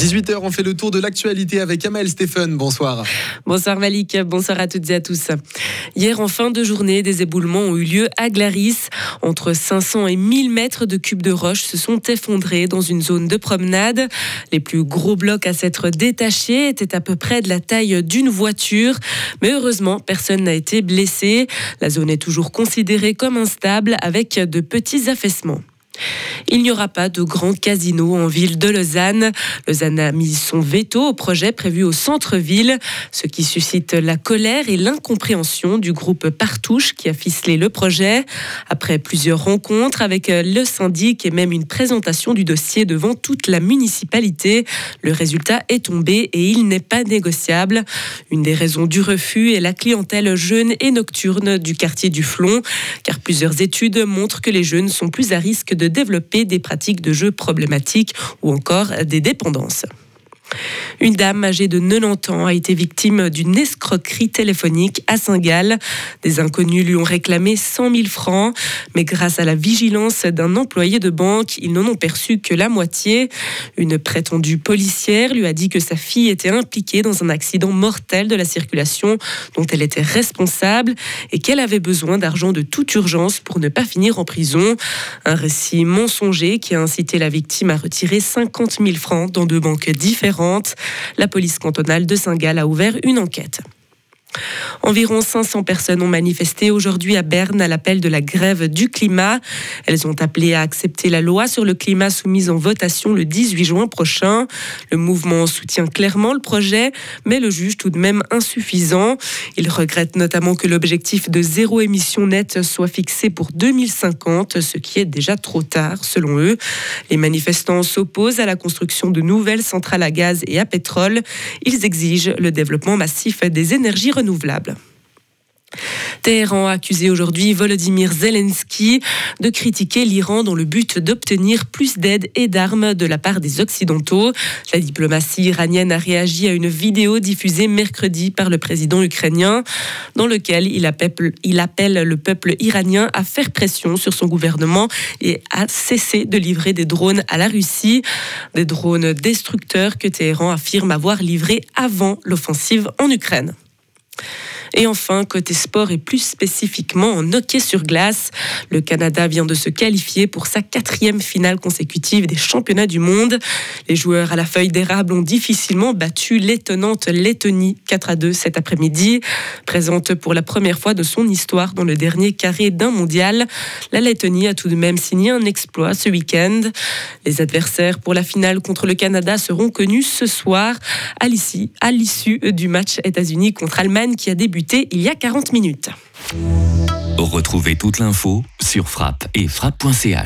18h, on fait le tour de l'actualité avec Amel Stéphane. Bonsoir. Bonsoir Malik, bonsoir à toutes et à tous. Hier, en fin de journée, des éboulements ont eu lieu à Glaris. Entre 500 et 1000 mètres de cubes de roche se sont effondrés dans une zone de promenade. Les plus gros blocs à s'être détachés étaient à peu près de la taille d'une voiture. Mais heureusement, personne n'a été blessé. La zone est toujours considérée comme instable avec de petits affaissements. Il n'y aura pas de grand casino en ville de Lausanne. Lausanne a mis son veto au projet prévu au centre-ville, ce qui suscite la colère et l'incompréhension du groupe Partouche qui a ficelé le projet. Après plusieurs rencontres avec le syndic et même une présentation du dossier devant toute la municipalité, le résultat est tombé et il n'est pas négociable. Une des raisons du refus est la clientèle jeune et nocturne du quartier du Flon, car plusieurs études montrent que les jeunes sont plus à risque de développer des pratiques de jeu problématiques ou encore des dépendances. Une dame âgée de 90 ans a été victime d'une escroquerie téléphonique à Saint-Gall. Des inconnus lui ont réclamé 100 000 francs, mais grâce à la vigilance d'un employé de banque, ils n'en ont perçu que la moitié. Une prétendue policière lui a dit que sa fille était impliquée dans un accident mortel de la circulation dont elle était responsable et qu'elle avait besoin d'argent de toute urgence pour ne pas finir en prison. Un récit mensonger qui a incité la victime à retirer 50 000 francs dans deux banques différentes la police cantonale de Saint-Gall a ouvert une enquête. Environ 500 personnes ont manifesté aujourd'hui à Berne à l'appel de la grève du climat. Elles ont appelé à accepter la loi sur le climat soumise en votation le 18 juin prochain. Le mouvement soutient clairement le projet, mais le juge tout de même insuffisant. Il regrette notamment que l'objectif de zéro émission nette soit fixé pour 2050, ce qui est déjà trop tard selon eux. Les manifestants s'opposent à la construction de nouvelles centrales à gaz et à pétrole. Ils exigent le développement massif des énergies renouvelables. Téhéran a accusé aujourd'hui Volodymyr Zelensky de critiquer l'Iran dans le but d'obtenir plus d'aide et d'armes de la part des Occidentaux. La diplomatie iranienne a réagi à une vidéo diffusée mercredi par le président ukrainien dans lequel il il appelle le peuple iranien à faire pression sur son gouvernement et à cesser de livrer des drones à la Russie. Des drones destructeurs que Téhéran affirme avoir livrés avant l'offensive en Ukraine. Et enfin, côté sport et plus spécifiquement en hockey sur glace, le Canada vient de se qualifier pour sa quatrième finale consécutive des championnats du monde. Les joueurs à la feuille d'érable ont difficilement battu l'étonnante Lettonie 4 à 2 cet après-midi. Présente pour la première fois de son histoire dans le dernier carré d'un mondial, la Lettonie a tout de même signé un exploit ce week-end. Les adversaires pour la finale contre le Canada seront connus ce soir à l'issue du match États-Unis contre Allemagne qui a débuté il y a 40 minutes. Retrouvez toute l'info sur frappe et frappe.ch.